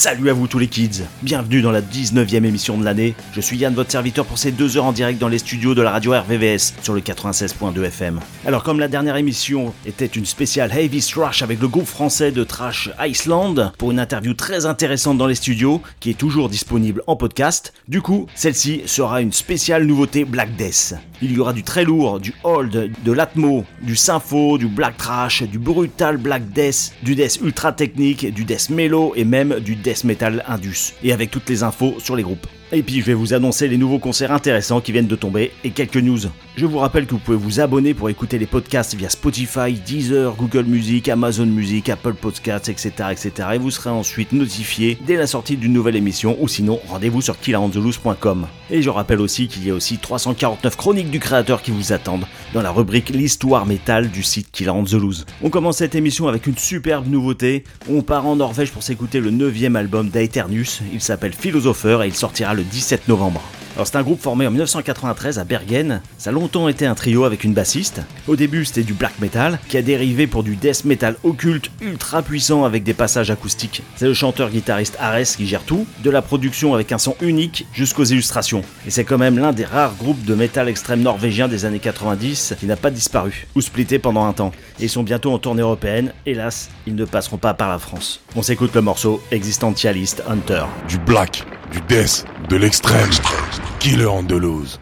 Salut à vous tous les kids, bienvenue dans la 19e émission de l'année. Je suis Yann, votre serviteur pour ces deux heures en direct dans les studios de la radio RVVS sur le 96.2 FM. Alors comme la dernière émission était une spéciale Heavy Thrash avec le groupe français de Trash Iceland pour une interview très intéressante dans les studios qui est toujours disponible en podcast, du coup celle-ci sera une spéciale nouveauté Black Death. Il y aura du très lourd, du old, de l'atmo, du sympho, du black trash, du brutal black death, du death ultra technique, du death mellow et même du death metal indus. Et avec toutes les infos sur les groupes. Et puis je vais vous annoncer les nouveaux concerts intéressants qui viennent de tomber et quelques news. Je vous rappelle que vous pouvez vous abonner pour écouter les podcasts via Spotify, Deezer, Google Music, Amazon Music, Apple Podcasts, etc. etc. et vous serez ensuite notifié dès la sortie d'une nouvelle émission ou sinon rendez-vous sur killandzulus.com. Et je rappelle aussi qu'il y a aussi 349 chroniques du créateur qui vous attendent dans la rubrique L'histoire métal du site Killer on the Loose. On commence cette émission avec une superbe nouveauté. On part en Norvège pour s'écouter le 9 album d'Aeternus. Il s'appelle Philosopher et il sortira le 17 novembre. Alors c'est un groupe formé en 1993 à Bergen. Ça a longtemps été un trio avec une bassiste. Au début c'était du black metal qui a dérivé pour du death metal occulte ultra puissant avec des passages acoustiques. C'est le chanteur-guitariste Ares qui gère tout, de la production avec un son unique jusqu'aux illustrations. Et c'est quand même l'un des rares groupes de metal extrême norvégien des années 90 qui n'a pas disparu ou splitté pendant un temps. Et ils sont bientôt en tournée européenne. Hélas, ils ne passeront pas par la France. On s'écoute le morceau Existentialist Hunter. Du black, du death, de l'extrême. Killer Andalouse.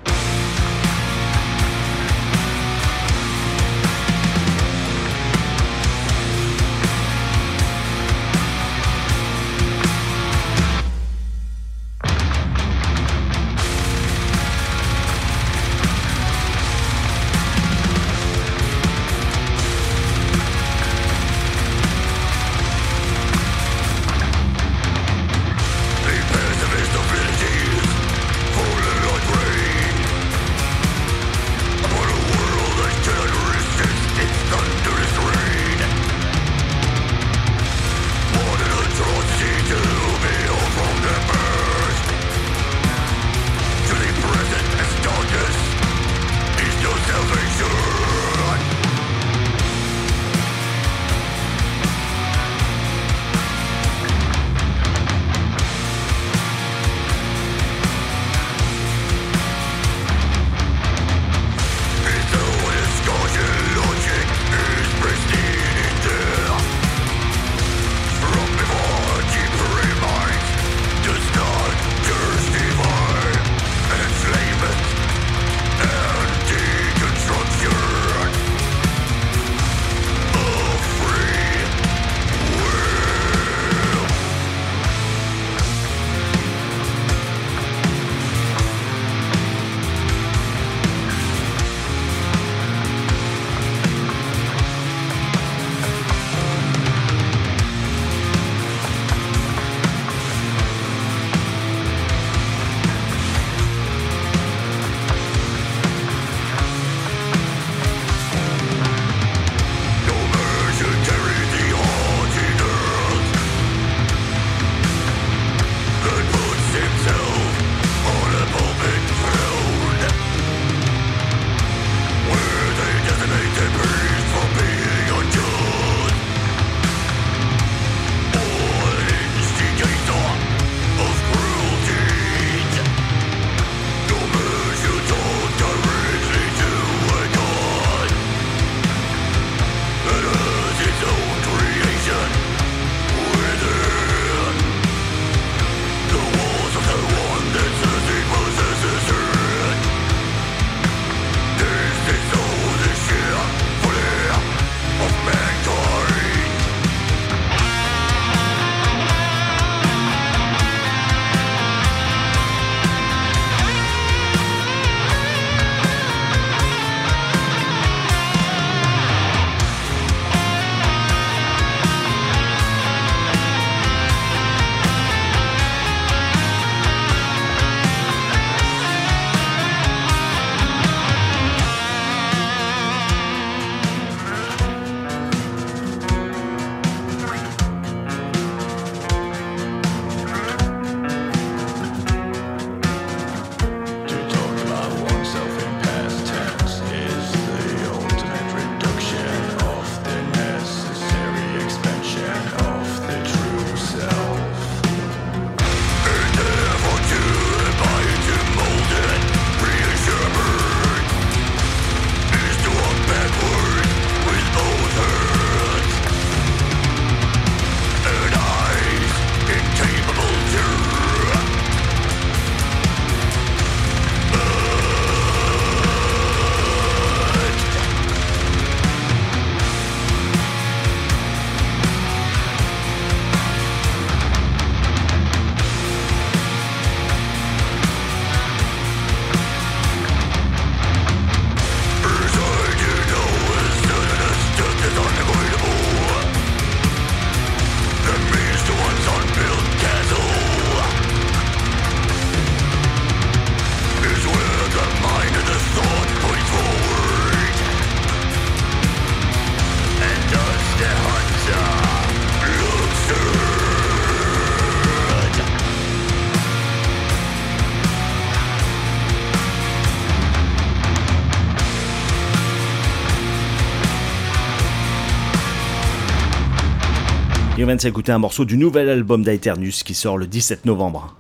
Vient de s'écouter un morceau du nouvel album d'Aeternus qui sort le 17 novembre.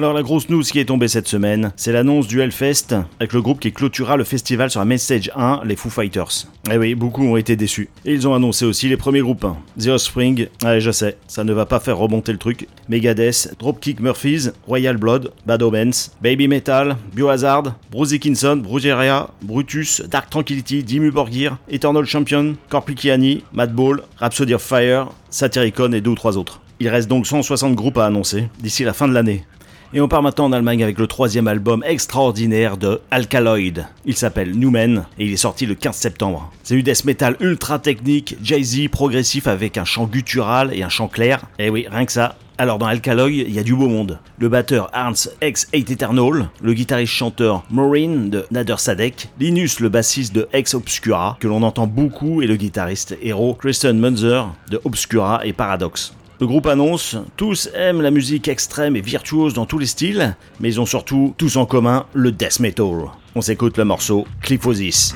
Alors la grosse news qui est tombée cette semaine, c'est l'annonce du Hellfest avec le groupe qui clôturera le festival sur la Message 1, les Foo Fighters. Eh oui, beaucoup ont été déçus. Et ils ont annoncé aussi les premiers groupes. The Offspring, ouais je sais, ça ne va pas faire remonter le truc. Megadeth, Dropkick Murphys, Royal Blood, Bad Omens, Baby Metal, Biohazard, Bruce Dickinson, Brugeria, Brutus, Dark Tranquility, Dimmu Borgir, Eternal Champion, Corpicchiani, Madball, Rhapsody of Fire, Satyricon et deux ou trois autres. Il reste donc 160 groupes à annoncer d'ici la fin de l'année. Et on part maintenant en Allemagne avec le troisième album extraordinaire de Alkaloid. Il s'appelle Newman et il est sorti le 15 septembre. C'est du death metal ultra technique, jay-z, progressif avec un chant guttural et un chant clair. Et eh oui, rien que ça. Alors dans Alkaloid, il y a du beau monde. Le batteur Arns ex Eight Eternal, le guitariste chanteur Maureen de Nader Sadek, Linus le bassiste de Ex Obscura, que l'on entend beaucoup, et le guitariste héros Kristen Munzer de Obscura et Paradox. Le groupe annonce tous aiment la musique extrême et virtuose dans tous les styles, mais ils ont surtout tous en commun le death metal. On s'écoute le morceau Cliphosis.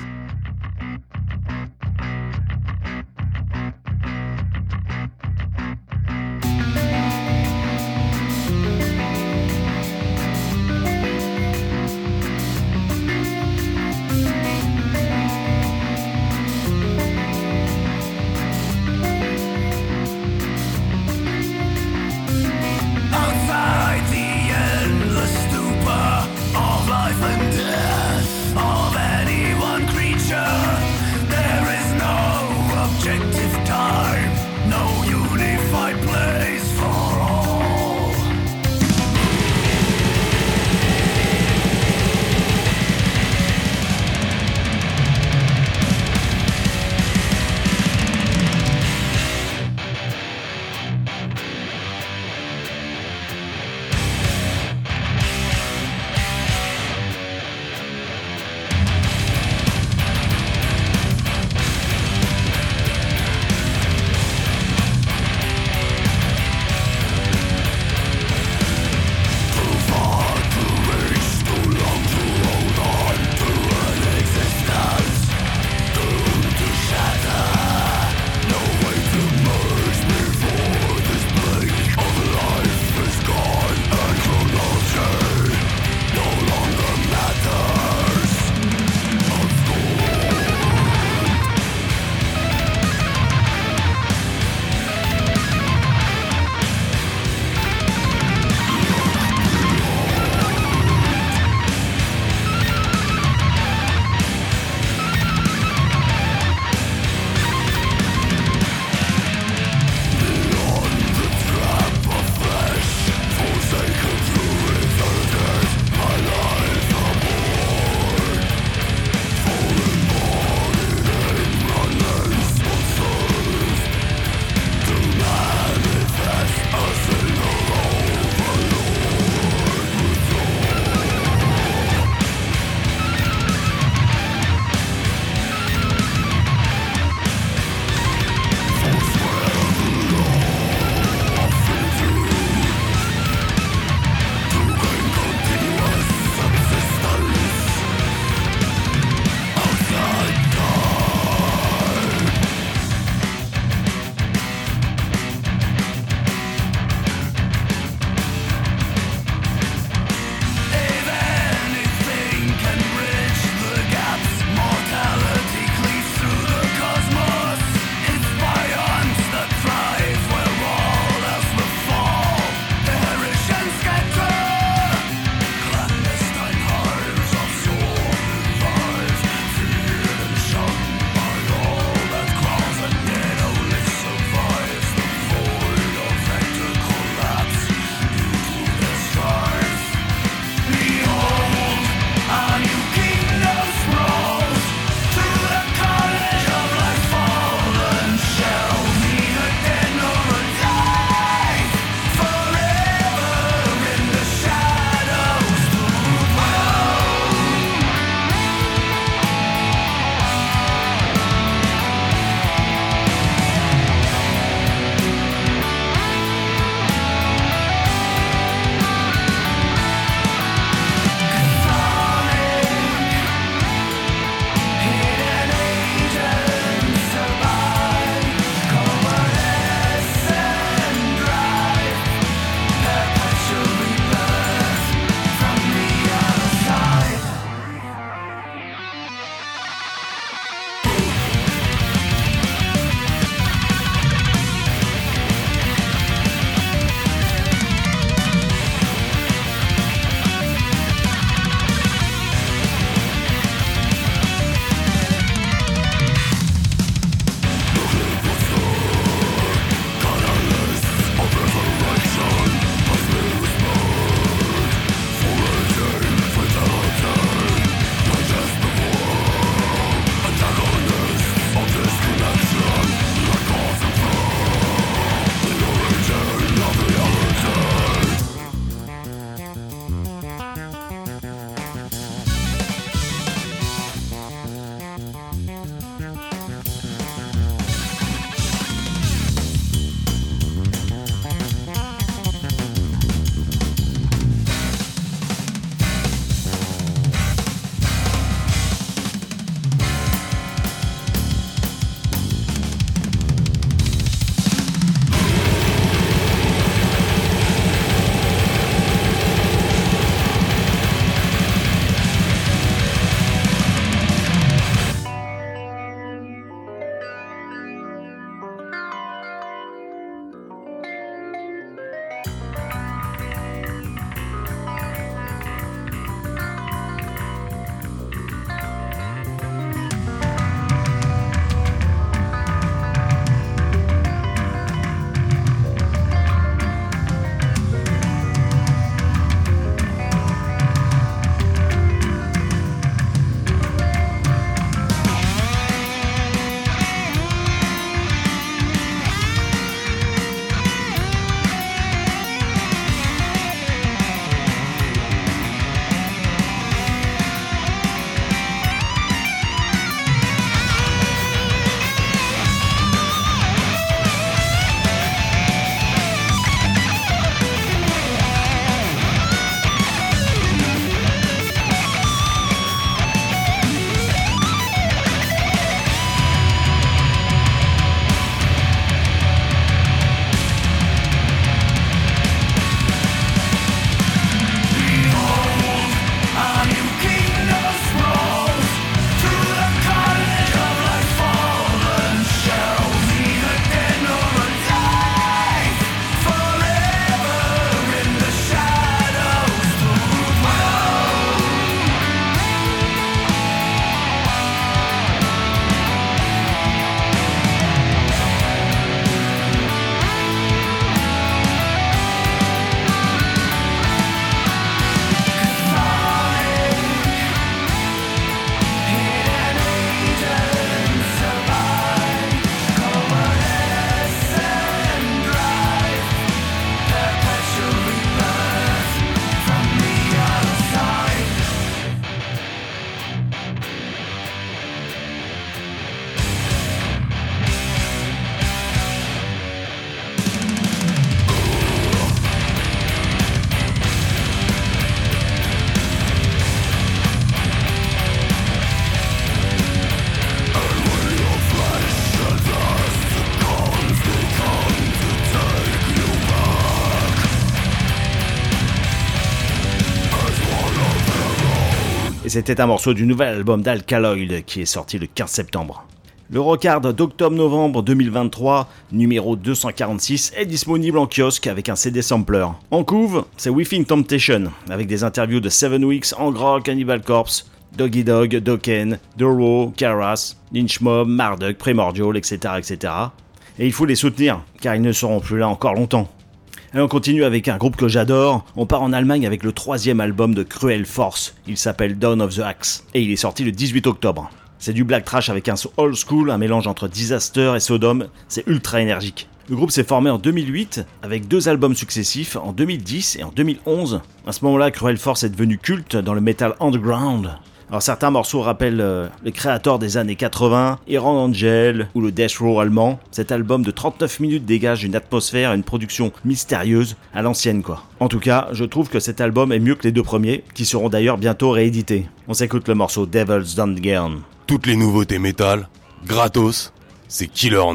C'était un morceau du nouvel album d'Alkaloid qui est sorti le 15 septembre. Le Rockard d'octobre-novembre 2023, numéro 246, est disponible en kiosque avec un CD sampler. En couve, c'est Within Temptation, avec des interviews de Seven Weeks, Angra, Cannibal Corpse, Doggy Dog, Dokken, Duro, Karas, Lynchmob, Marduk, Primordial, etc., etc. Et il faut les soutenir, car ils ne seront plus là encore longtemps. Et on continue avec un groupe que j'adore. On part en Allemagne avec le troisième album de Cruel Force. Il s'appelle Dawn of the Axe. Et il est sorti le 18 octobre. C'est du black trash avec un old school, un mélange entre Disaster et Sodom. C'est ultra énergique. Le groupe s'est formé en 2008 avec deux albums successifs en 2010 et en 2011. À ce moment-là, Cruel Force est devenu culte dans le metal underground. Alors certains morceaux rappellent euh, le créateur des années 80, Iron Angel ou le Death Row allemand. Cet album de 39 minutes dégage une atmosphère et une production mystérieuse à l'ancienne quoi. En tout cas, je trouve que cet album est mieux que les deux premiers, qui seront d'ailleurs bientôt réédités. On s'écoute le morceau Devil's Dungeon. Toutes les nouveautés métal, gratos, c'est Killer on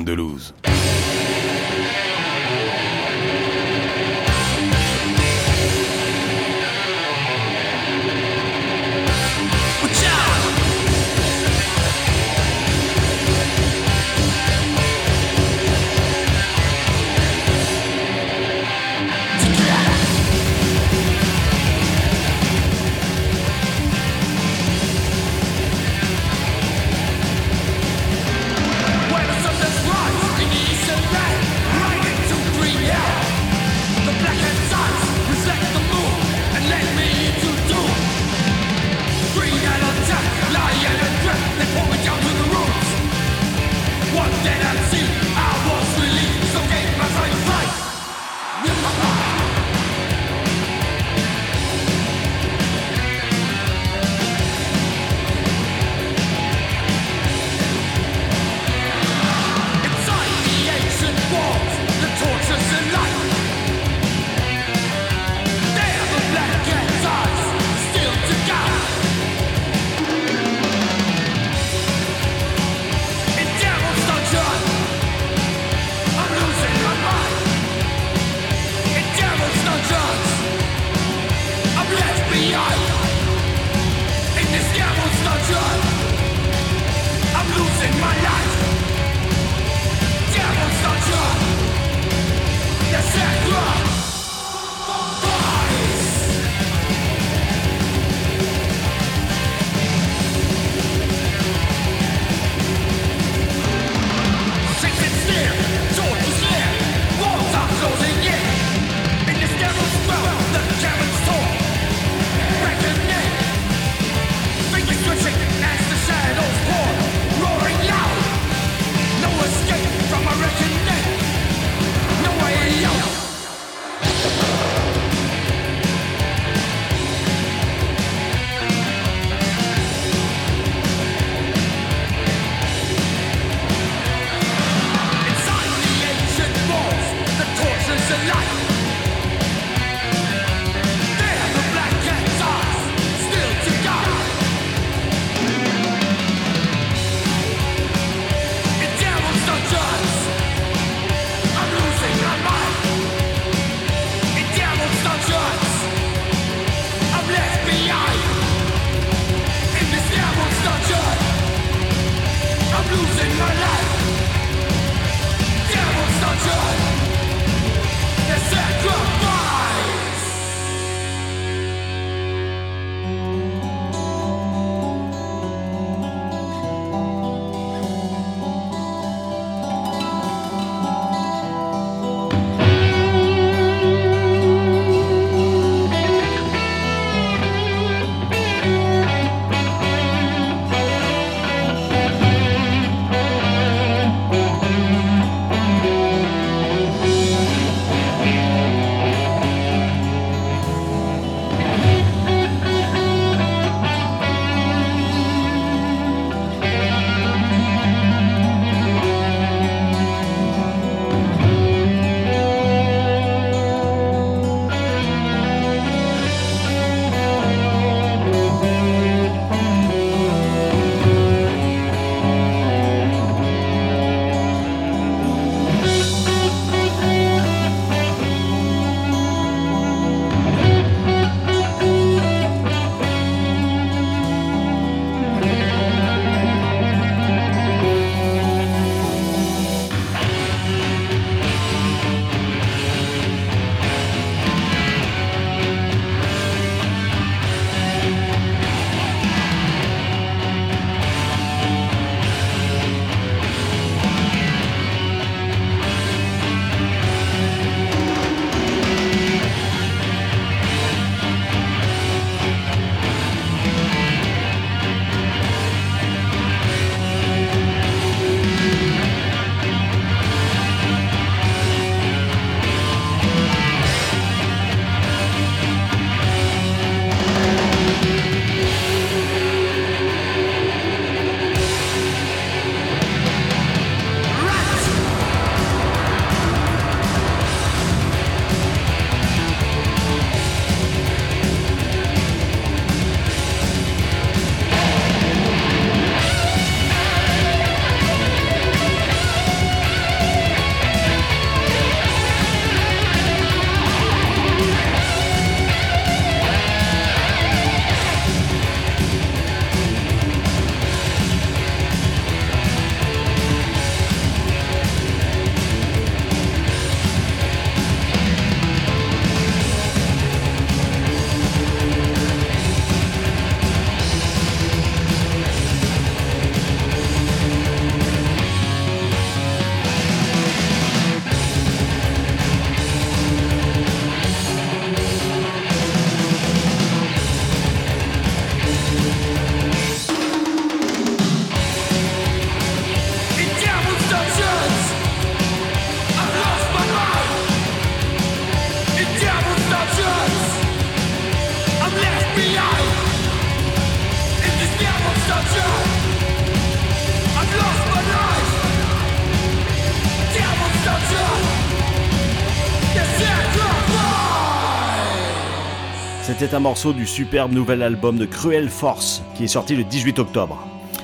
un morceau du superbe nouvel album de Cruel Force qui est sorti le 18 octobre.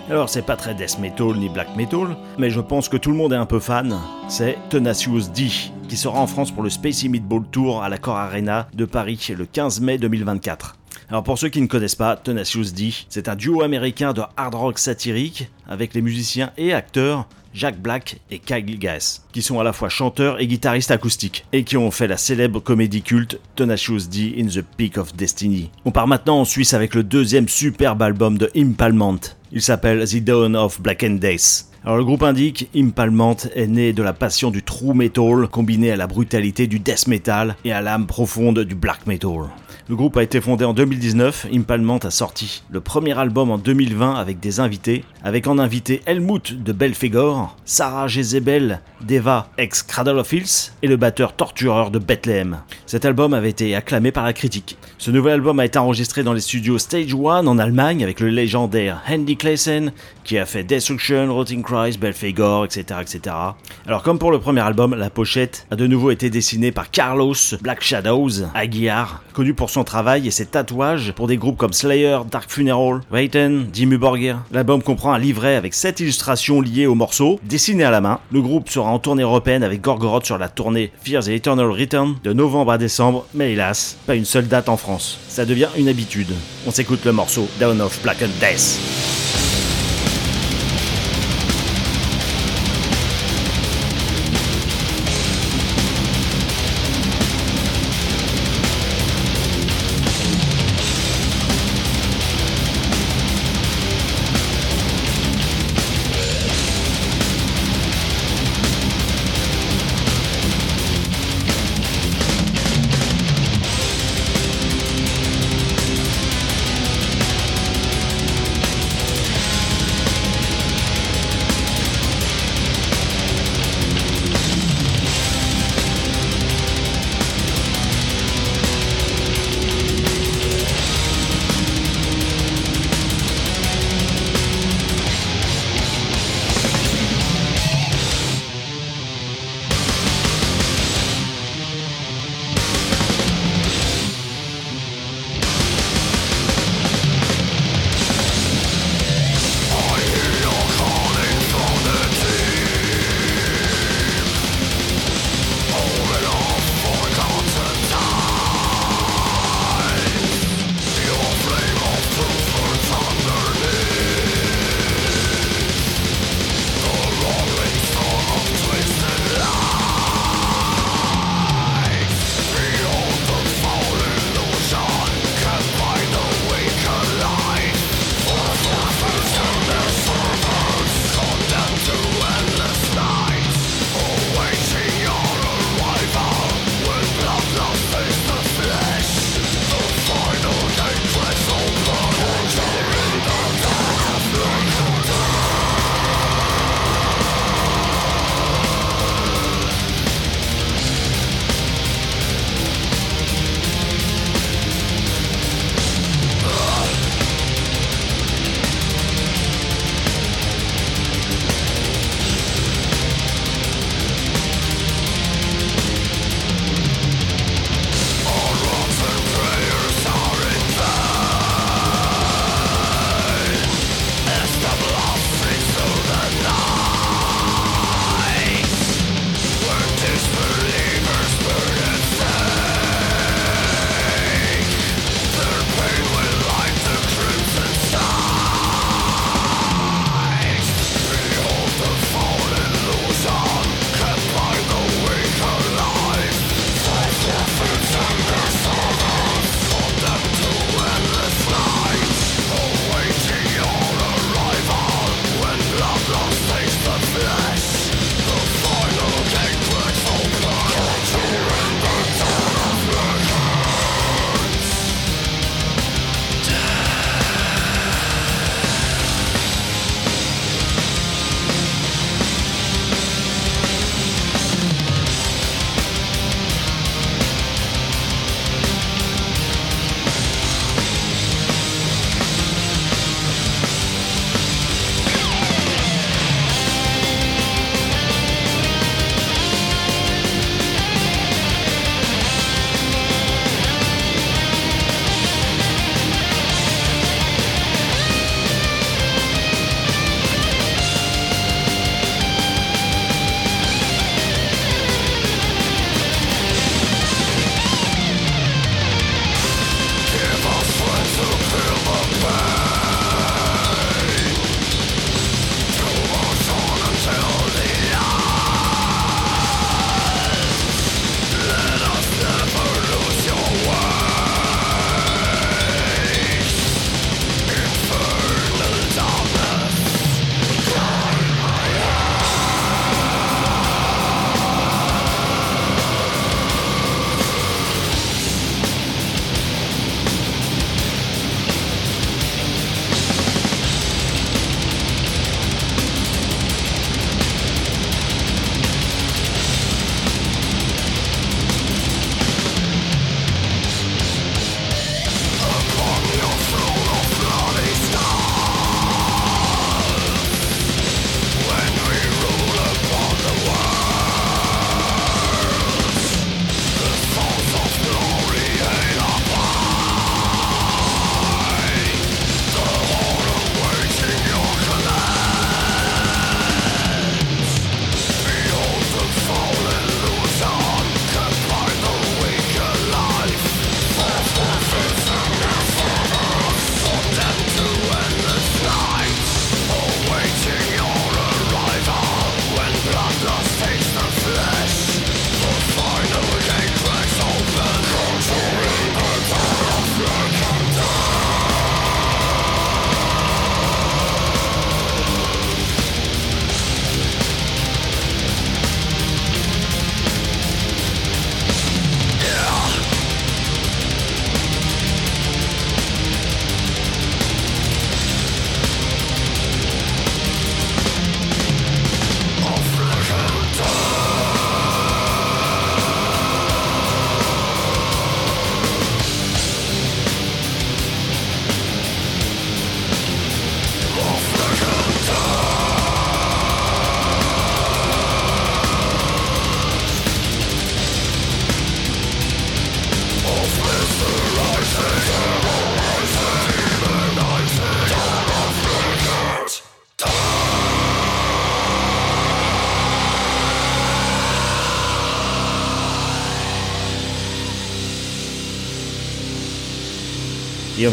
Alors c'est pas très death metal ni black metal, mais je pense que tout le monde est un peu fan. C'est Tenacious D, qui sera en France pour le Spacey Meatball Tour à l'Accor Arena de Paris le 15 mai 2024. Alors pour ceux qui ne connaissent pas, Tenacious D, c'est un duo américain de hard rock satirique avec les musiciens et acteurs Jack Black et Kyle Gass, qui sont à la fois chanteurs et guitaristes acoustiques, et qui ont fait la célèbre comédie culte Tenacious D in the Peak of Destiny. On part maintenant en Suisse avec le deuxième superbe album de Impalment. Il s'appelle The Dawn of Black and. Alors le groupe indique, Impalment est né de la passion du true metal combiné à la brutalité du death metal et à l'âme profonde du black metal. Le groupe a été fondé en 2019, Impalment a sorti le premier album en 2020 avec des invités, avec en invité Helmut de Belfegor, Sarah Jezebel d'Eva ex Cradle of Hills et le batteur tortureur de Bethlehem. Cet album avait été acclamé par la critique. Ce nouvel album a été enregistré dans les studios Stage One en Allemagne avec le légendaire Andy Clayson qui a fait Destruction, Rotting Christ, Belfegor, etc., etc. Alors comme pour le premier album, la pochette a de nouveau été dessinée par Carlos Black Shadows Aguiar, connu pour son travail et ses tatouages pour des groupes comme Slayer, Dark Funeral, Raiten, Dimmu Borgir. L'album comprend un livret avec 7 illustrations liées au morceau, dessinées à la main. Le groupe sera en tournée européenne avec Gorgoroth sur la tournée Fear the Eternal Return de novembre à décembre, mais hélas, pas une seule date en France. Ça devient une habitude. On s'écoute le morceau Down of Black and Death.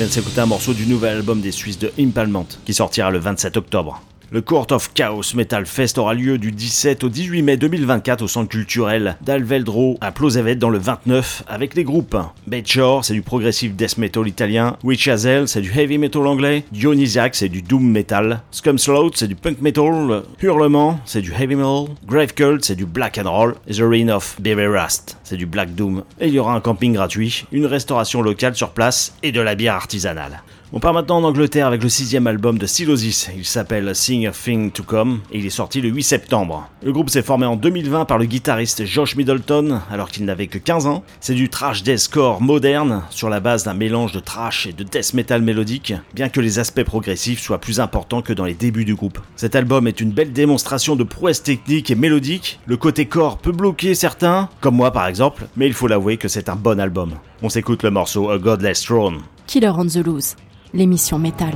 Vient de un morceau du nouvel album des Suisses de Impalment, qui sortira le 27 octobre. Le Court of Chaos Metal Fest aura lieu du 17 au 18 mai 2024 au centre culturel d'Alveldro à Plosevet dans le 29 avec les groupes. Bedshore, c'est du progressive death metal italien, Witch Hazel, c'est du heavy metal anglais, Dionysiac, c'est du doom metal, Scumslout, c'est du punk metal, Hurlement, c'est du heavy metal, Grave Cult, c'est du black and roll, The Reign of Baby Rust, c'est du black doom. Et il y aura un camping gratuit, une restauration locale sur place et de la bière artisanale. On part maintenant en Angleterre avec le sixième album de Silosis. Il s'appelle Sing a Thing to Come et il est sorti le 8 septembre. Le groupe s'est formé en 2020 par le guitariste Josh Middleton alors qu'il n'avait que 15 ans. C'est du trash deathcore moderne sur la base d'un mélange de trash et de death metal mélodique, bien que les aspects progressifs soient plus importants que dans les débuts du groupe. Cet album est une belle démonstration de prouesse technique et mélodique. Le côté corps peut bloquer certains, comme moi par exemple, mais il faut l'avouer que c'est un bon album. On s'écoute le morceau A Godless Throne. Killer on the Loose, l'émission métal.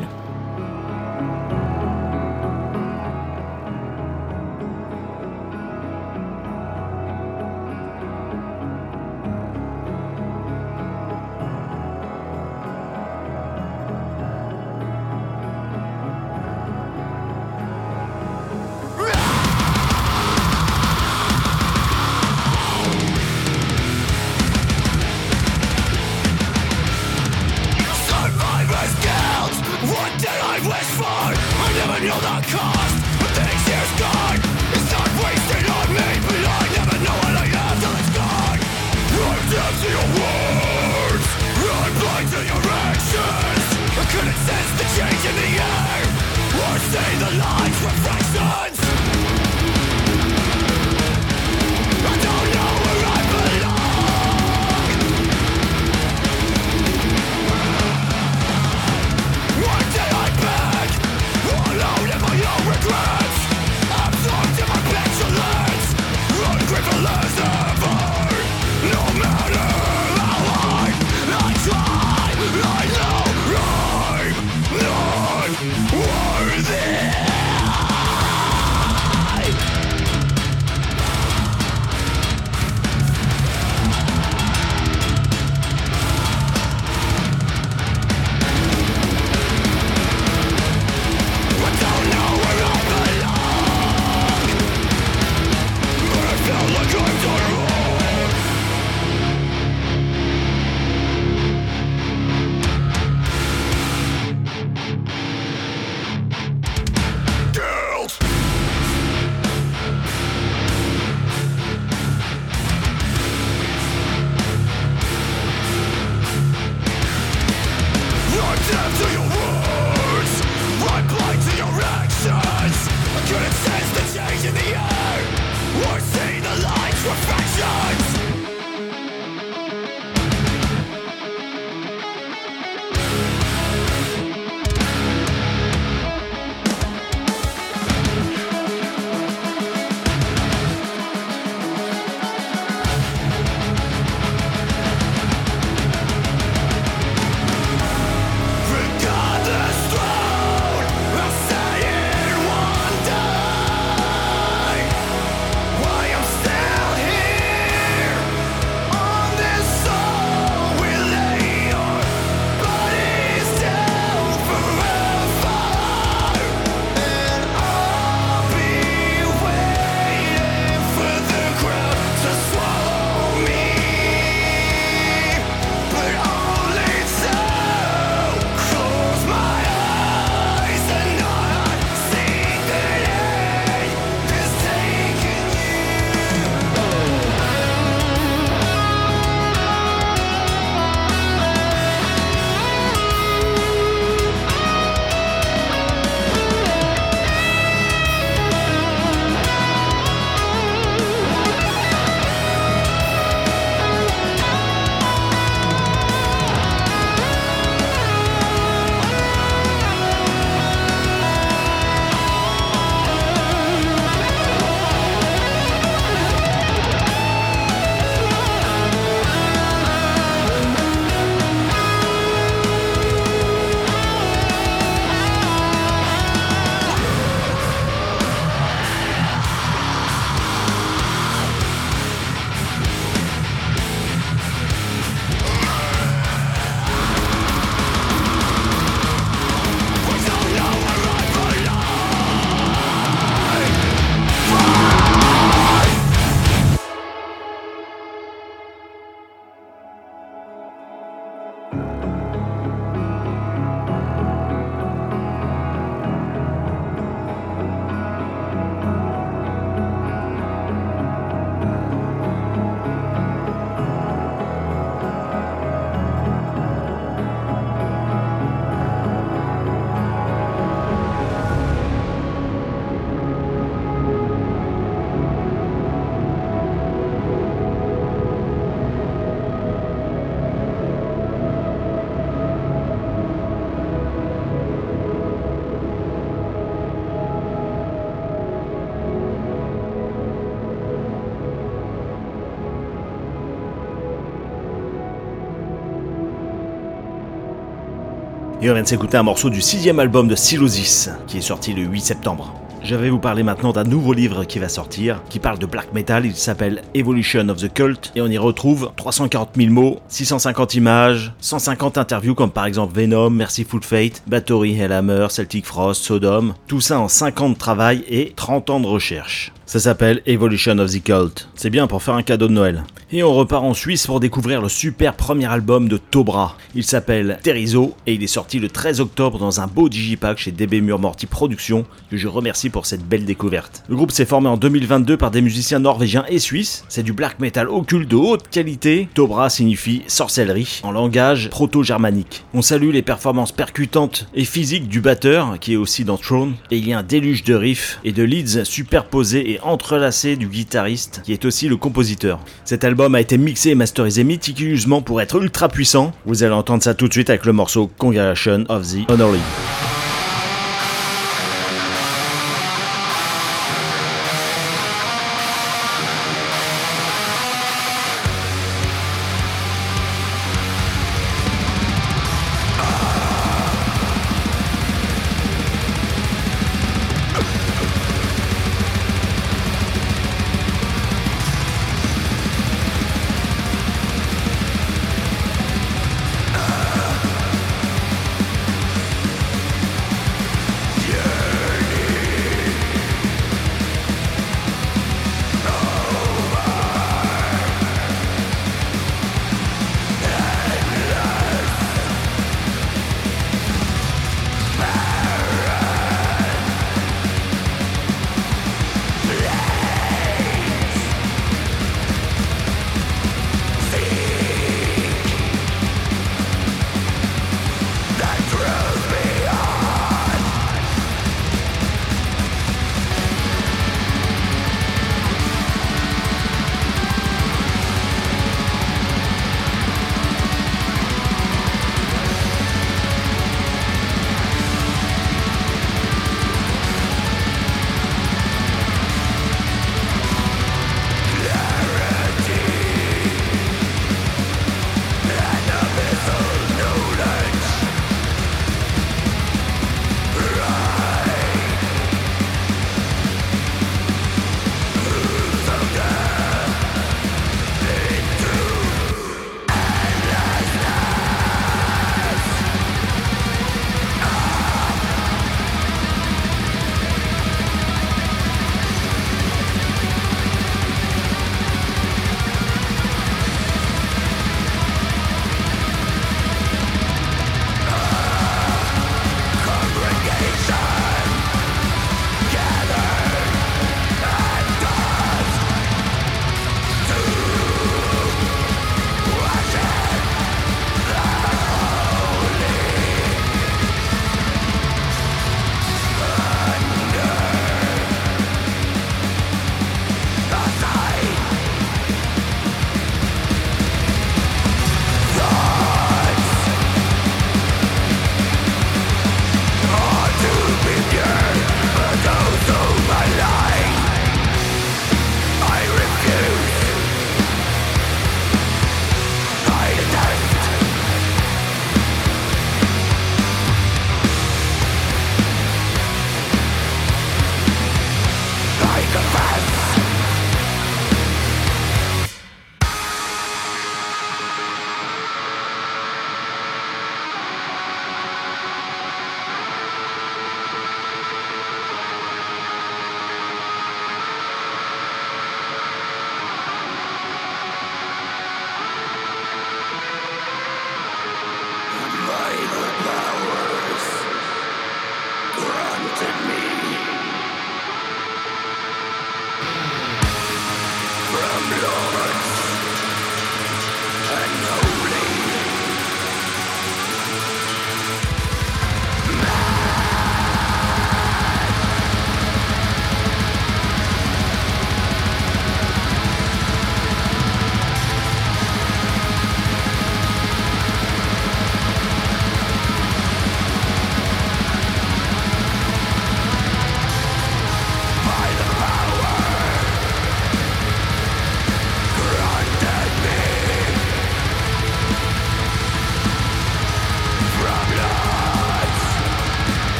On vient de s'écouter un morceau du sixième album de Silosis, qui est sorti le 8 septembre. Je vais vous parler maintenant d'un nouveau livre qui va sortir, qui parle de black metal, il s'appelle Evolution of the Cult, et on y retrouve 340 000 mots, 650 images, 150 interviews comme par exemple Venom, Merciful Fate, Bathory Hellhammer, Celtic Frost, Sodom, tout ça en 5 ans de travail et 30 ans de recherche. Ça s'appelle Evolution of the Cult. C'est bien pour faire un cadeau de Noël. Et on repart en Suisse pour découvrir le super premier album de Tobra. Il s'appelle Terizo et il est sorti le 13 octobre dans un beau digipack chez DB Murmorty Productions que je remercie pour cette belle découverte. Le groupe s'est formé en 2022 par des musiciens norvégiens et suisses. C'est du black metal occulte de haute qualité. Tobra signifie sorcellerie en langage proto-germanique. On salue les performances percutantes et physiques du batteur qui est aussi dans Throne et il y a un déluge de riffs et de leads superposés et entrelacés du guitariste qui est aussi le compositeur. Cet album a été mixé et masterisé méticuleusement pour être ultra puissant. Vous allez entendre ça tout de suite avec le morceau Congregation of the Honorly.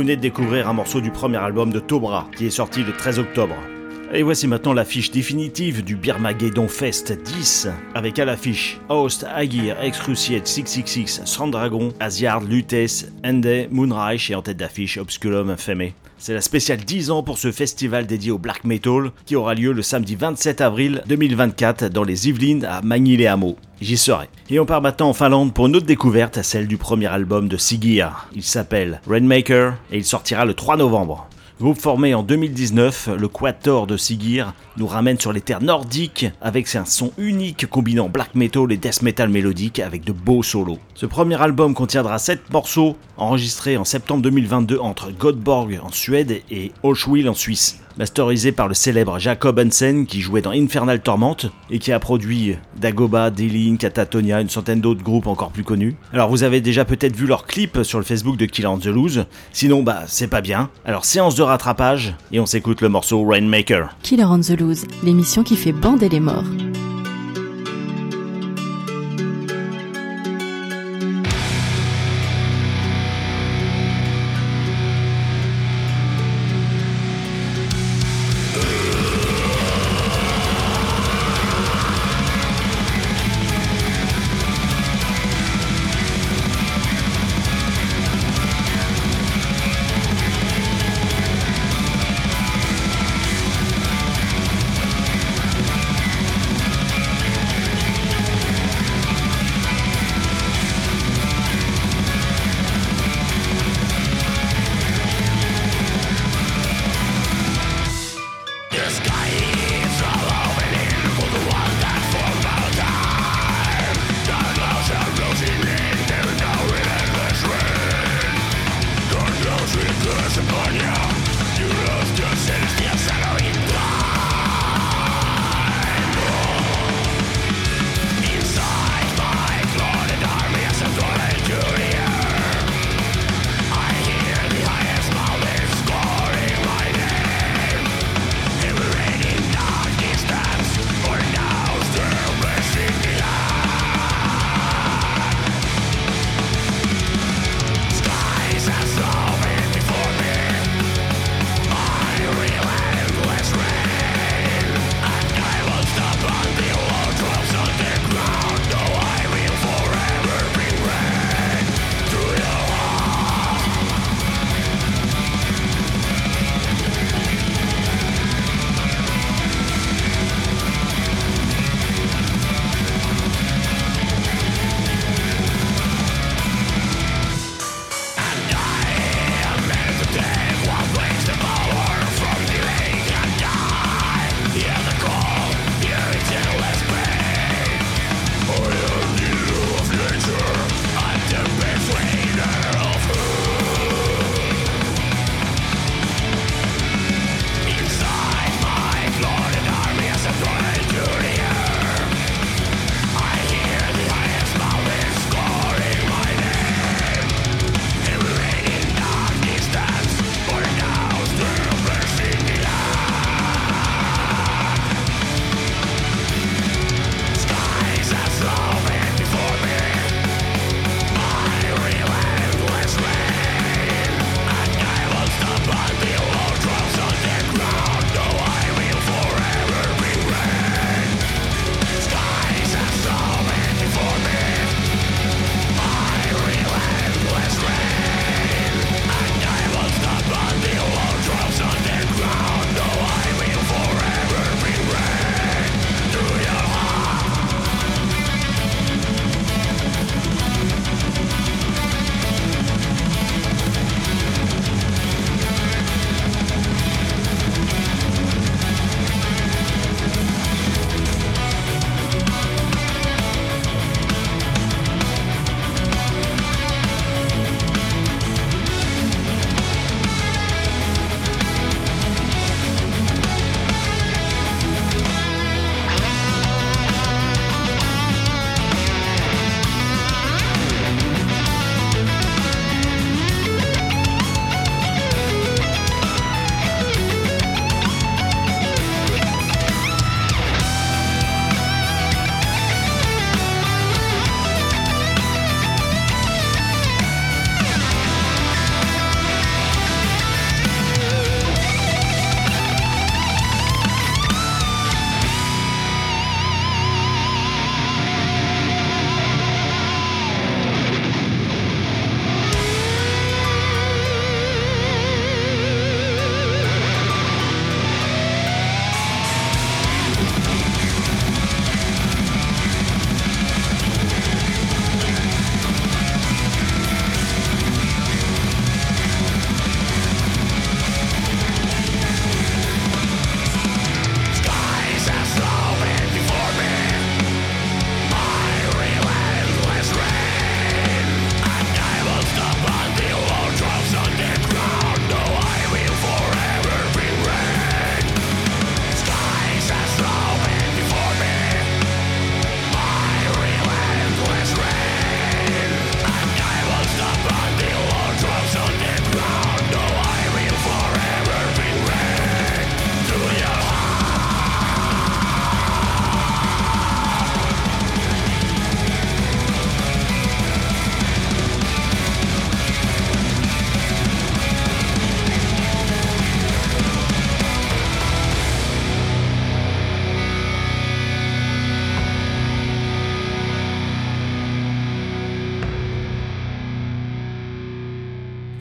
Venez de découvrir un morceau du premier album de Tobra qui est sorti le 13 octobre. Et voici maintenant l'affiche définitive du Birmageddon Fest 10, avec à l'affiche Host, Agir, Excruciate, 666, Sandragon, Asiard, Lutes, Ende, Moonreich et en tête d'affiche Obsculum Infamé. C'est la spéciale 10 ans pour ce festival dédié au black metal qui aura lieu le samedi 27 avril 2024 dans les Yvelines à Magny-les-Hameaux. J'y serai. Et on part maintenant en Finlande pour une autre découverte, celle du premier album de Sigir. Il s'appelle Rainmaker et il sortira le 3 novembre. Groupe formé en 2019, le Quator de Sigir nous ramène sur les terres nordiques avec un son unique combinant black metal et death metal mélodique avec de beaux solos. Ce premier album contiendra 7 morceaux enregistrés en septembre 2022 entre Göteborg en Suède et Auschwitz en Suisse. Masterisé par le célèbre Jacob Hansen qui jouait dans Infernal Torment et qui a produit Dagoba, Delin, Catatonia, une centaine d'autres groupes encore plus connus. Alors vous avez déjà peut-être vu leur clip sur le Facebook de Kill on the Loose, sinon bah c'est pas bien. Alors séance de rattrapage et on s'écoute le morceau Rainmaker. Killer on the Loose, l'émission qui fait bander les morts.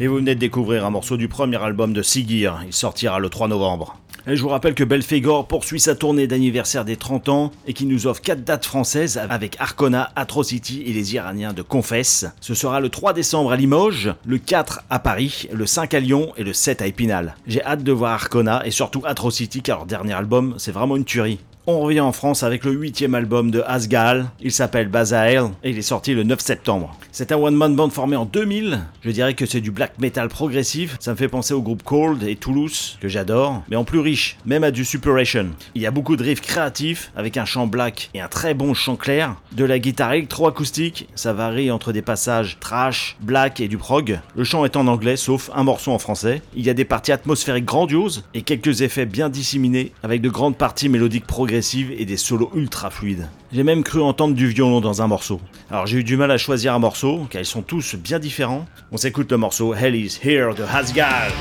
Vous venez de découvrir un morceau du premier album de Sigir, il sortira le 3 novembre. Et je vous rappelle que Belphégor poursuit sa tournée d'anniversaire des 30 ans et qui nous offre 4 dates françaises avec Arcona, Atrocity et les Iraniens de Confess. Ce sera le 3 décembre à Limoges, le 4 à Paris, le 5 à Lyon et le 7 à Épinal. J'ai hâte de voir Arcona et surtout Atrocity car leur dernier album c'est vraiment une tuerie. On revient en France avec le huitième album de Asgal. Il s'appelle Bazael et il est sorti le 9 septembre. C'est un one-man band formé en 2000. Je dirais que c'est du black metal progressif. Ça me fait penser au groupe Cold et Toulouse, que j'adore, mais en plus riche, même à du Superation. Il y a beaucoup de riffs créatifs avec un chant black et un très bon chant clair. De la guitare électro-acoustique, ça varie entre des passages trash, black et du prog. Le chant est en anglais sauf un morceau en français. Il y a des parties atmosphériques grandioses et quelques effets bien disséminés avec de grandes parties mélodiques progressives et des solos ultra fluides. J'ai même cru entendre du violon dans un morceau. Alors j'ai eu du mal à choisir un morceau, car ils sont tous bien différents. On s'écoute le morceau Hell is Here de Hasgal.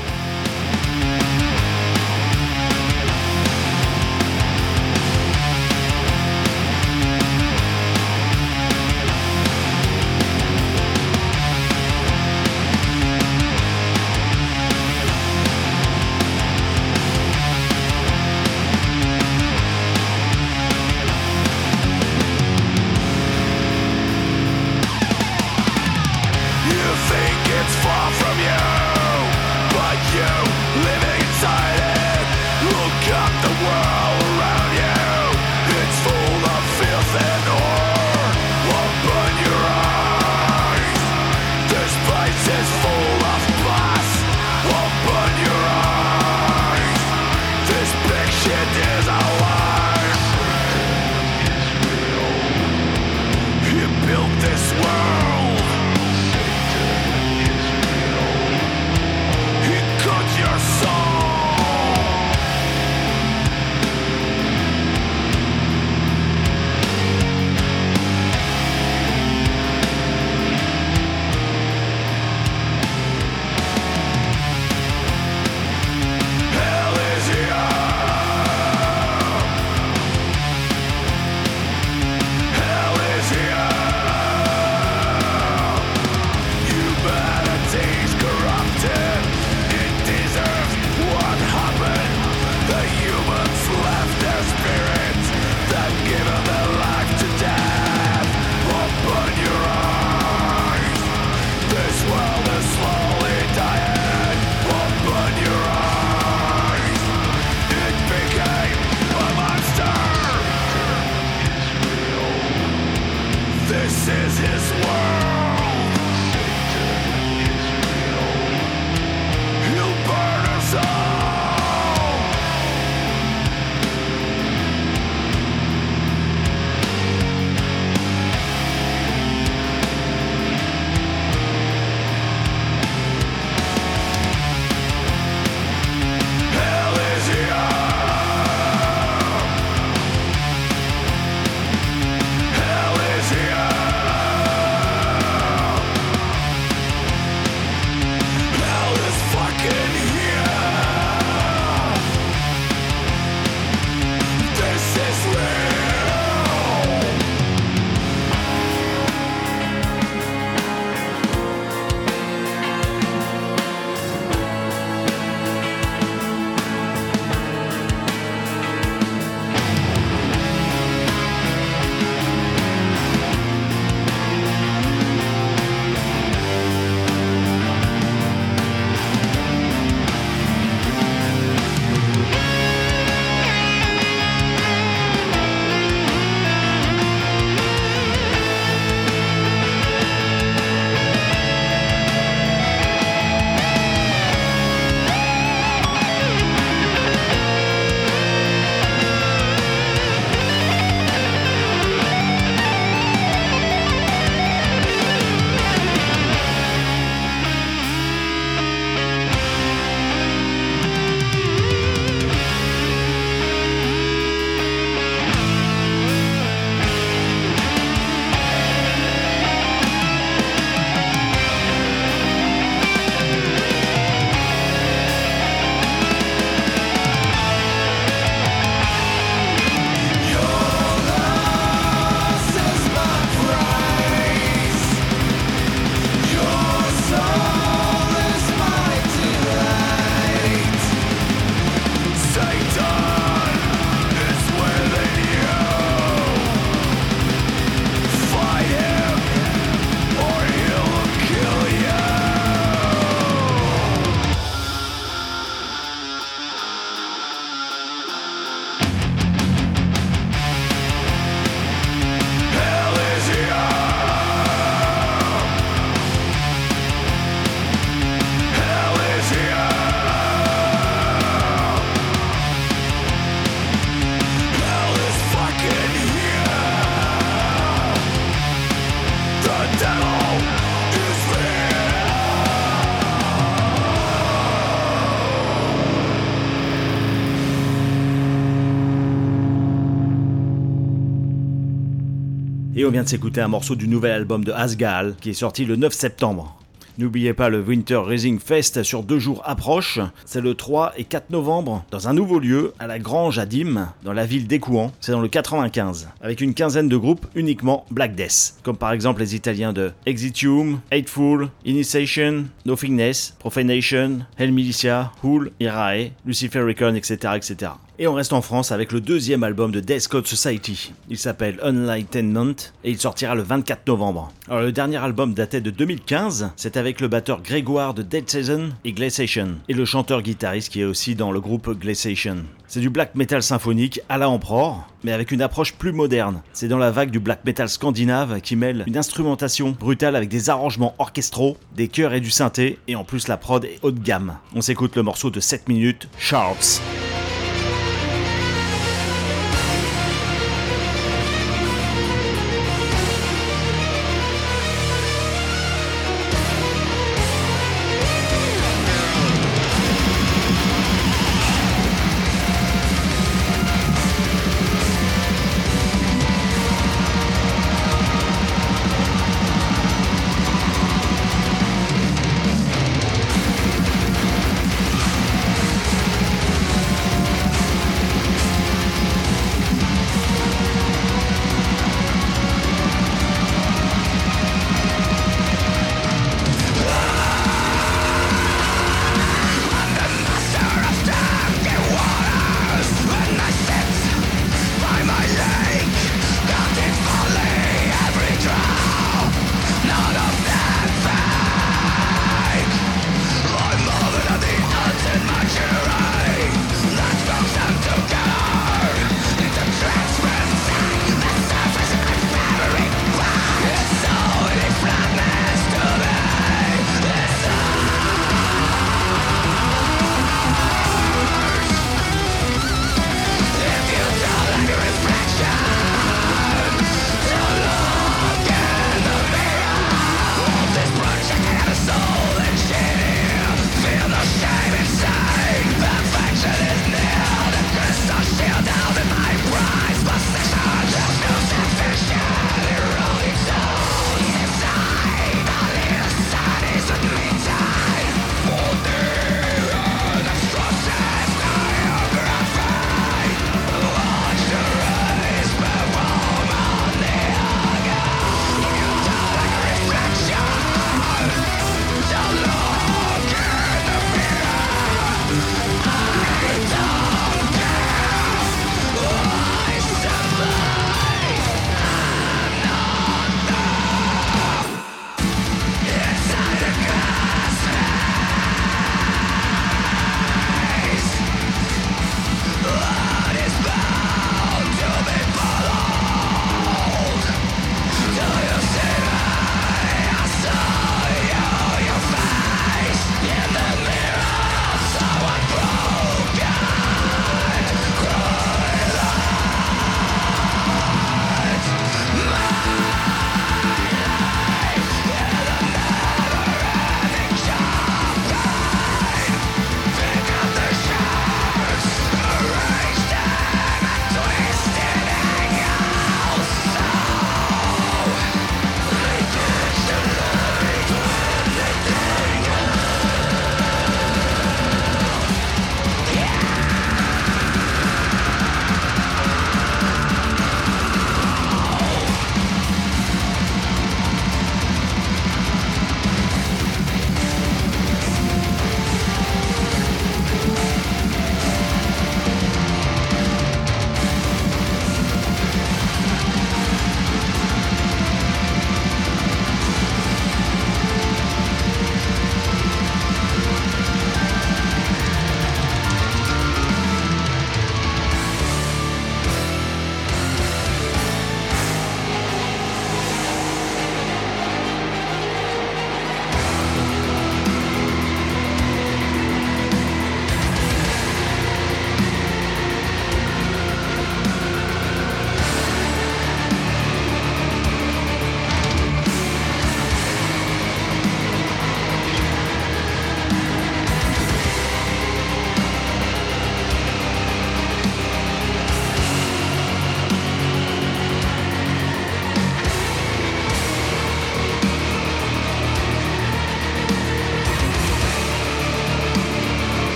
On vient de s'écouter un morceau du nouvel album de Asgal qui est sorti le 9 septembre. N'oubliez pas le Winter Rising Fest sur deux jours approche. C'est le 3 et 4 novembre dans un nouveau lieu à la Grange à Dîmes, dans la ville d'Écouen. C'est dans le 95, avec une quinzaine de groupes uniquement Black Death, comme par exemple les Italiens de Exitium, Hateful, Initiation, Nothingness, Profanation, Hell Militia, Hool, Irae, Lucifericon, etc., etc. Et on reste en France avec le deuxième album de Death Code Society. Il s'appelle Unlightenment et il sortira le 24 novembre. Alors le dernier album datait de 2015, c'est avec le batteur Grégoire de Dead Season et Glaciation, et le chanteur-guitariste qui est aussi dans le groupe Glaciation. C'est du black metal symphonique à la Emperor, mais avec une approche plus moderne. C'est dans la vague du black metal scandinave qui mêle une instrumentation brutale avec des arrangements orchestraux, des chœurs et du synthé, et en plus la prod est haut de gamme. On s'écoute le morceau de 7 minutes, Sharps.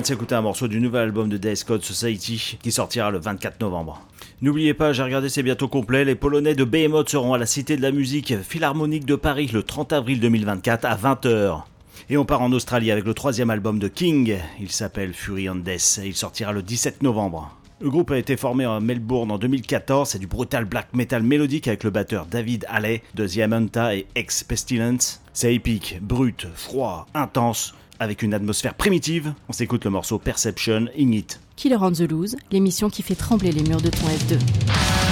De s'écouter un morceau du nouvel album de Death Code Society qui sortira le 24 novembre. N'oubliez pas, j'ai regardé, c'est bientôt complet, les Polonais de Behemoth seront à la Cité de la Musique Philharmonique de Paris le 30 avril 2024 à 20h. Et on part en Australie avec le troisième album de King, il s'appelle Fury on Death et il sortira le 17 novembre. Le groupe a été formé à Melbourne en 2014, c'est du brutal black metal mélodique avec le batteur David Halley de The et Ex Pestilence. C'est épique, brut, froid, intense, avec une atmosphère primitive. On s'écoute le morceau Perception Ignite. Killer on the Loose, l'émission qui fait trembler les murs de ton F2.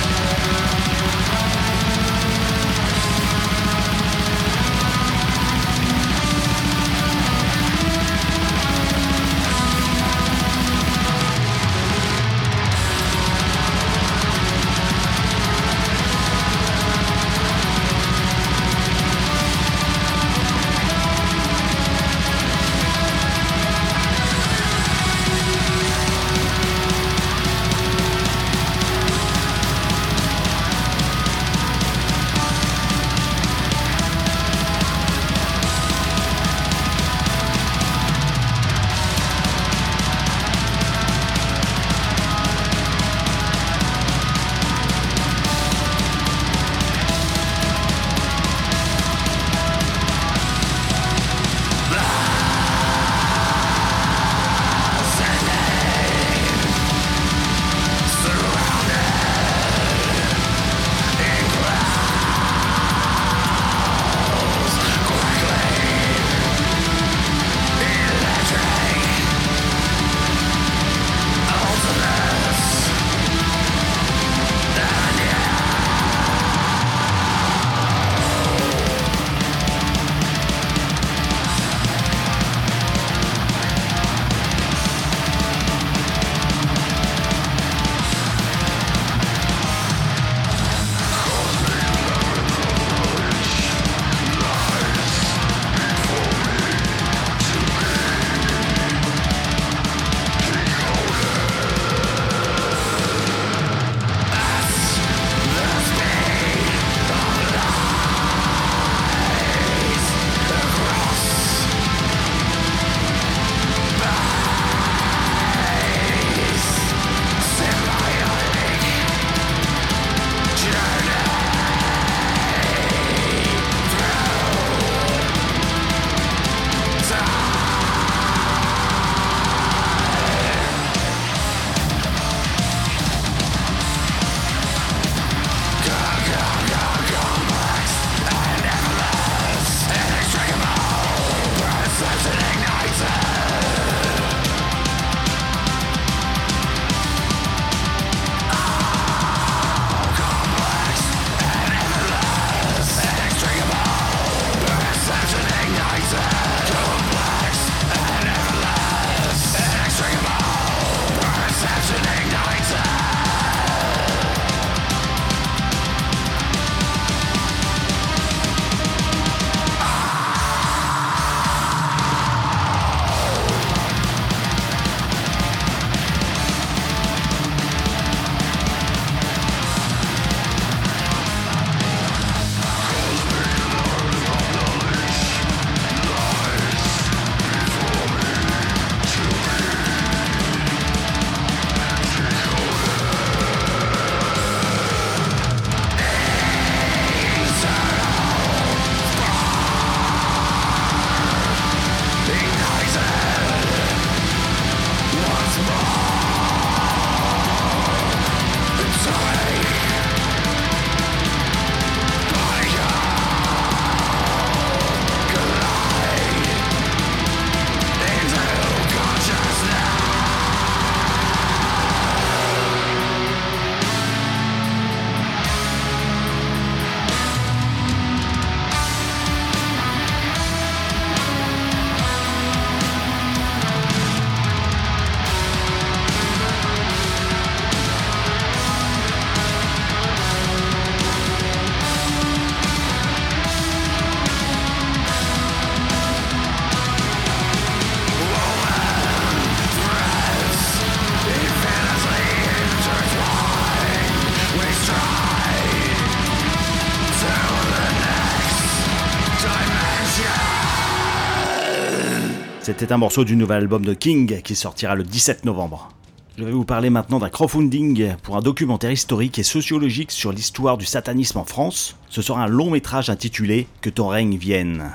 C'était un morceau du nouvel album de King qui sortira le 17 novembre. Je vais vous parler maintenant d'un crowdfunding pour un documentaire historique et sociologique sur l'histoire du satanisme en France. Ce sera un long métrage intitulé Que ton règne vienne.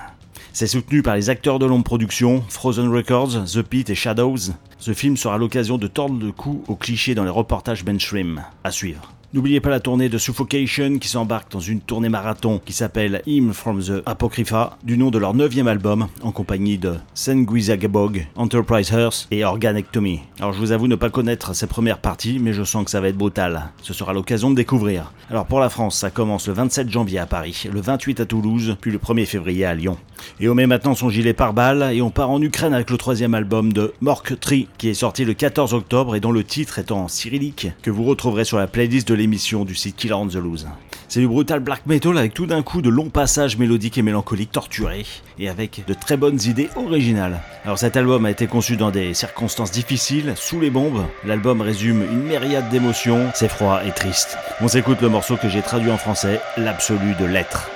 C'est soutenu par les acteurs de longue production, Frozen Records, The Pit et Shadows. Ce film sera l'occasion de tordre le cou aux clichés dans les reportages mainstream. À suivre. N'oubliez pas la tournée de Suffocation qui s'embarque dans une tournée marathon qui s'appelle Hymn from the Apocrypha, du nom de leur neuvième album, en compagnie de Senguizagabog, Enterprise Hearth et Organectomy. Alors je vous avoue ne pas connaître ces premières parties, mais je sens que ça va être brutal. Ce sera l'occasion de découvrir. Alors pour la France, ça commence le 27 janvier à Paris, le 28 à Toulouse, puis le 1er février à Lyon. Et on met maintenant son gilet pare-balles et on part en Ukraine avec le troisième album de Mork Tree qui est sorti le 14 octobre et dont le titre est en cyrillique que vous retrouverez sur la playlist de l'émission du site Killer on the. C'est du brutal black metal avec tout d'un coup de longs passages mélodiques et mélancoliques torturés et avec de très bonnes idées originales. Alors cet album a été conçu dans des circonstances difficiles, sous les bombes. L'album résume une myriade d'émotions, c'est froid et triste. On s'écoute le morceau que j'ai traduit en français, l'absolu de l'être.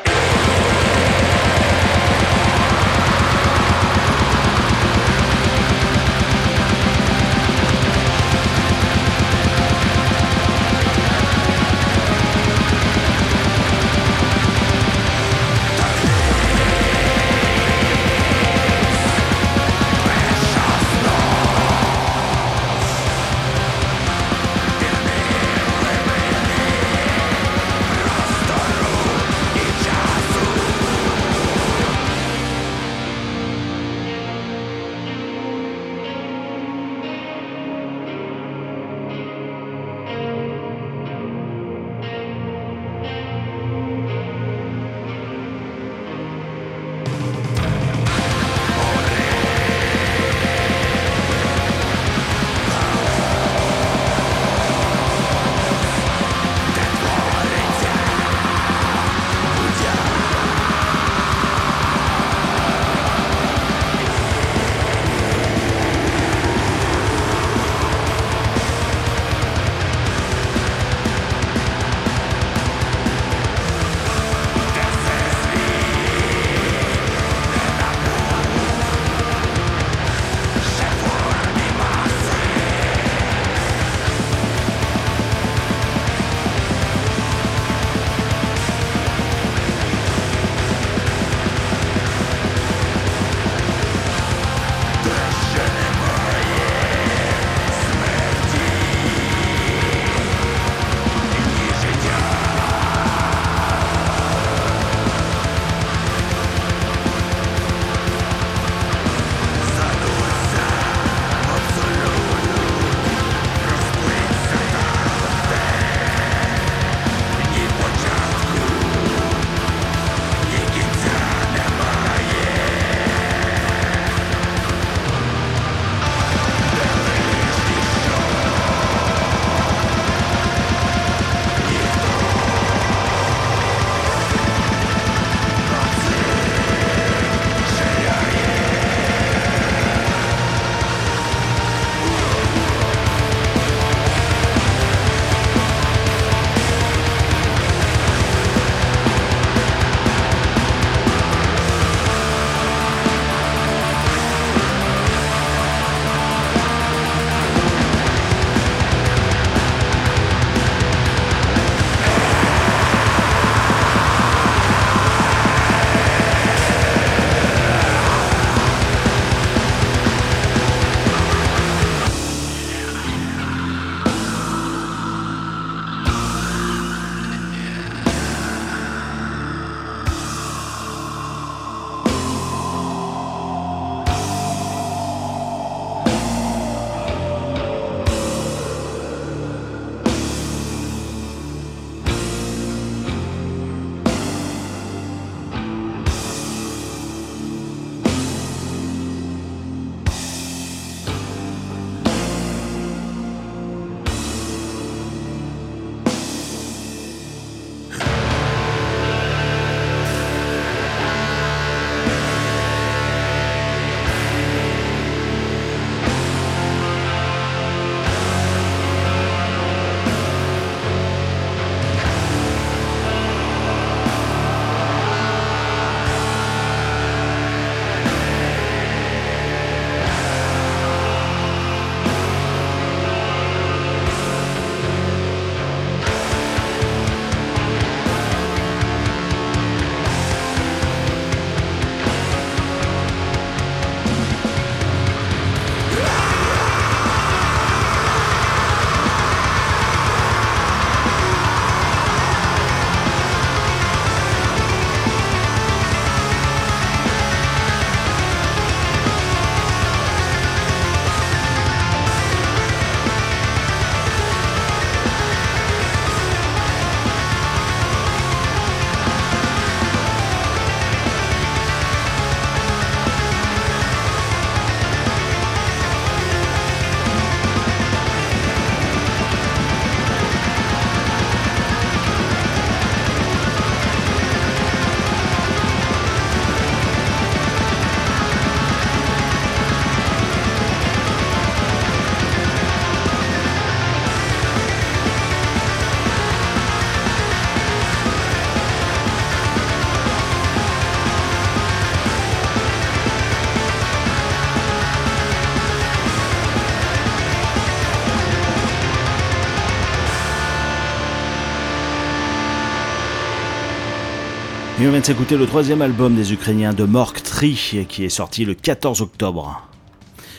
On vient de s'écouter le troisième album des Ukrainiens de Mork Tree qui est sorti le 14 octobre.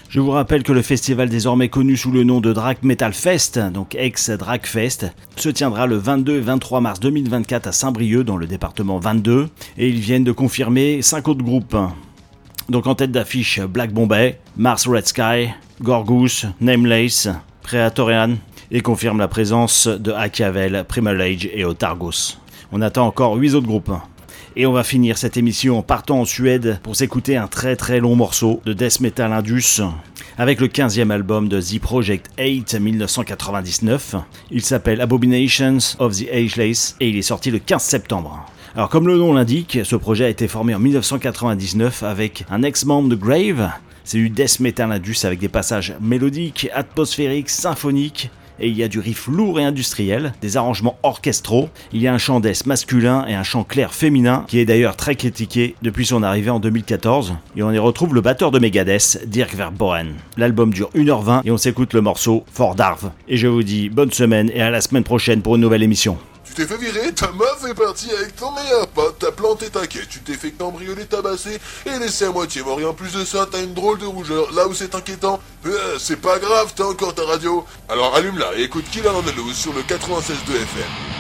Je vous rappelle que le festival désormais connu sous le nom de Drac Metal Fest, donc ex Drac Fest, se tiendra le 22 et 23 mars 2024 à Saint-Brieuc dans le département 22 et ils viennent de confirmer 5 autres groupes. Donc en tête d'affiche Black Bombay, Mars Red Sky, Gorgus, Nameless, Praetorian et confirme la présence de Achiavel, Primal Age et Otargos. On attend encore 8 autres groupes. Et on va finir cette émission en partant en Suède pour s'écouter un très très long morceau de death metal indus avec le 15e album de The Project 8 1999. Il s'appelle Abominations of the Ageless et il est sorti le 15 septembre. Alors comme le nom l'indique, ce projet a été formé en 1999 avec un ex-membre de Grave. C'est du death metal indus avec des passages mélodiques, atmosphériques, symphoniques et il y a du riff lourd et industriel, des arrangements orchestraux, il y a un chant death masculin et un chant clair féminin qui est d'ailleurs très critiqué depuis son arrivée en 2014 et on y retrouve le batteur de Megadeth, Dirk Verboen. L'album dure 1h20 et on s'écoute le morceau For Darv. Et je vous dis bonne semaine et à la semaine prochaine pour une nouvelle émission. Tu t'es fait virer, ta meuf est partie avec ton meilleur pote, t'as planté ta quête, tu t'es fait cambrioler, tabasser et laissé à moitié mort. Et en plus de ça, t'as une drôle de rougeur. Là où c'est inquiétant, euh, c'est pas grave, t'as encore ta radio. Alors allume-la et écoute Killer Andalous sur le 96.2 FM.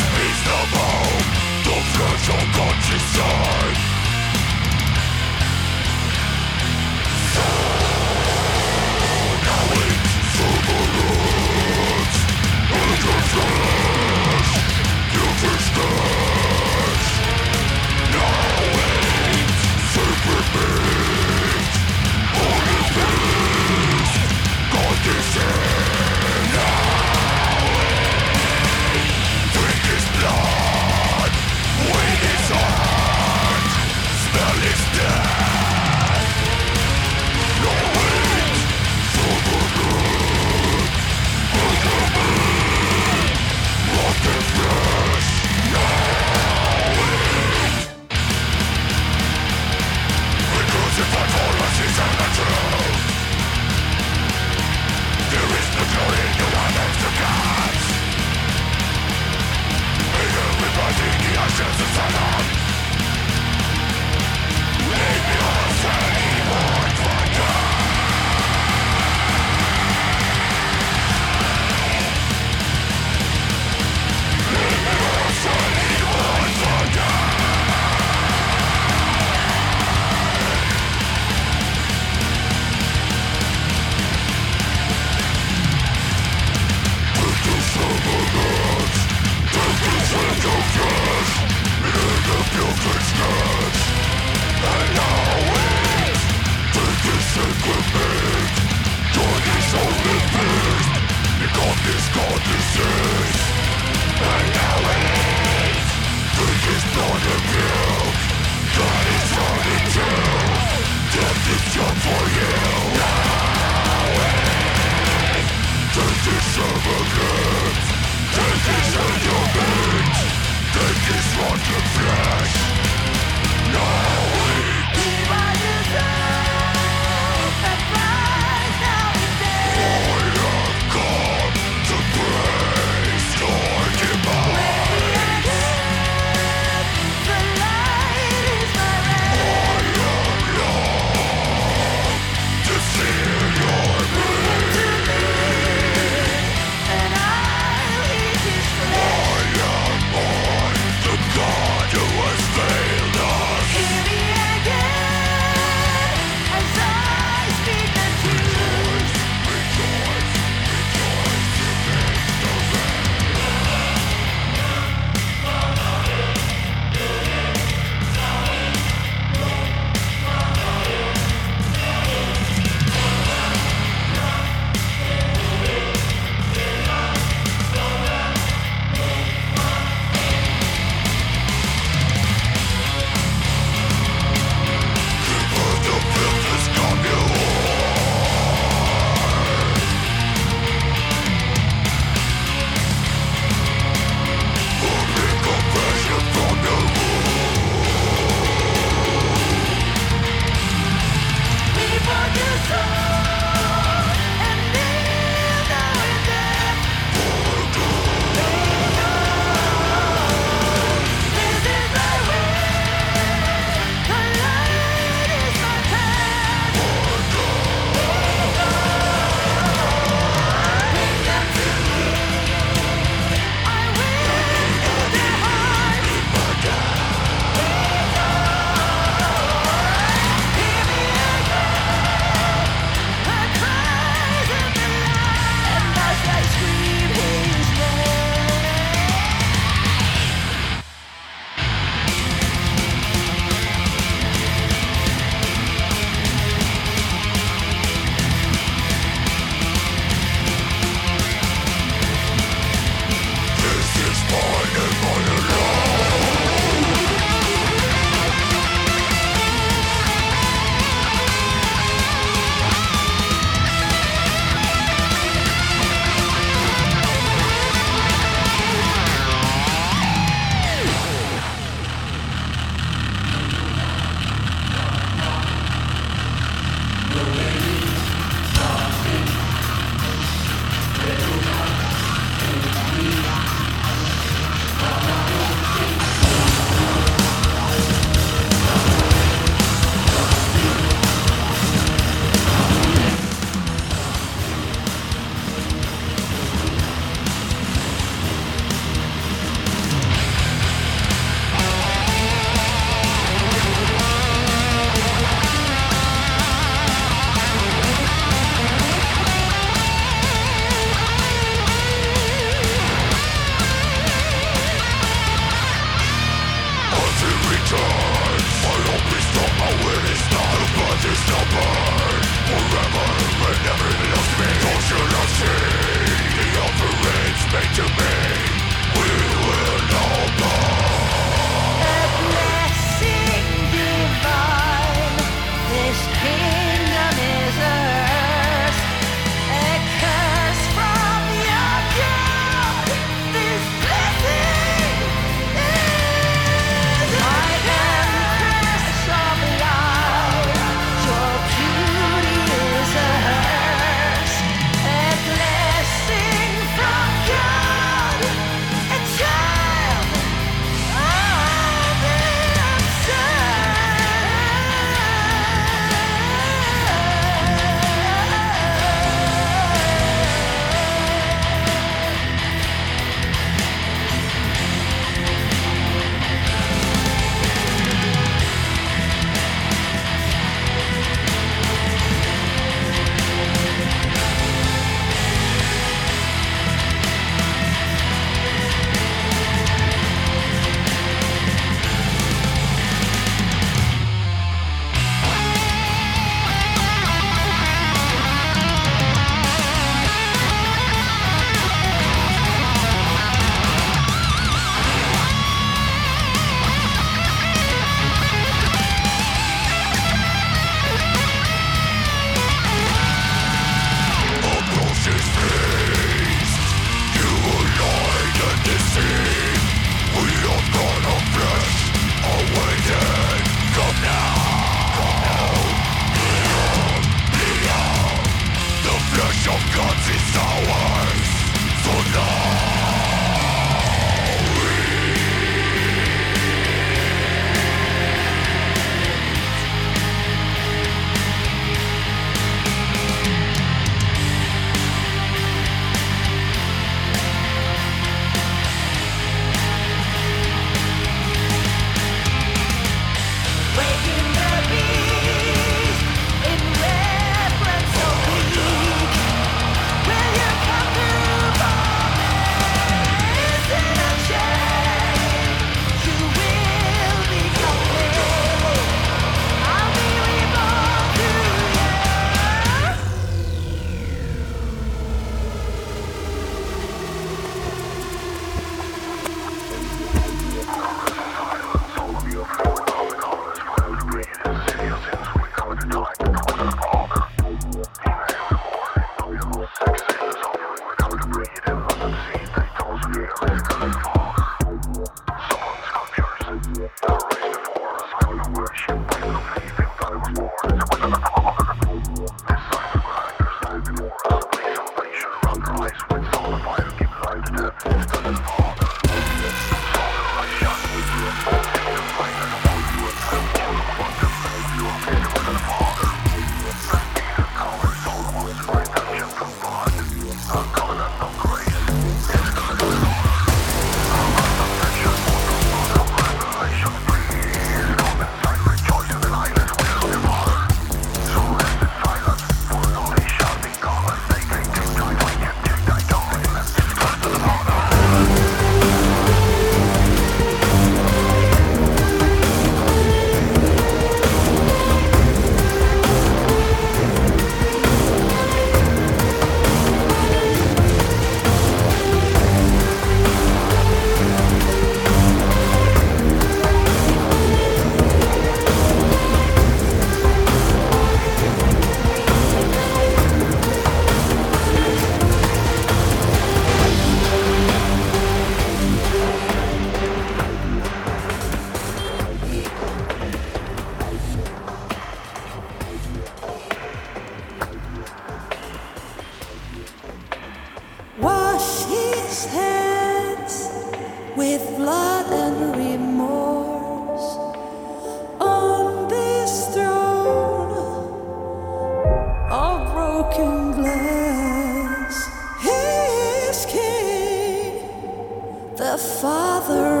The father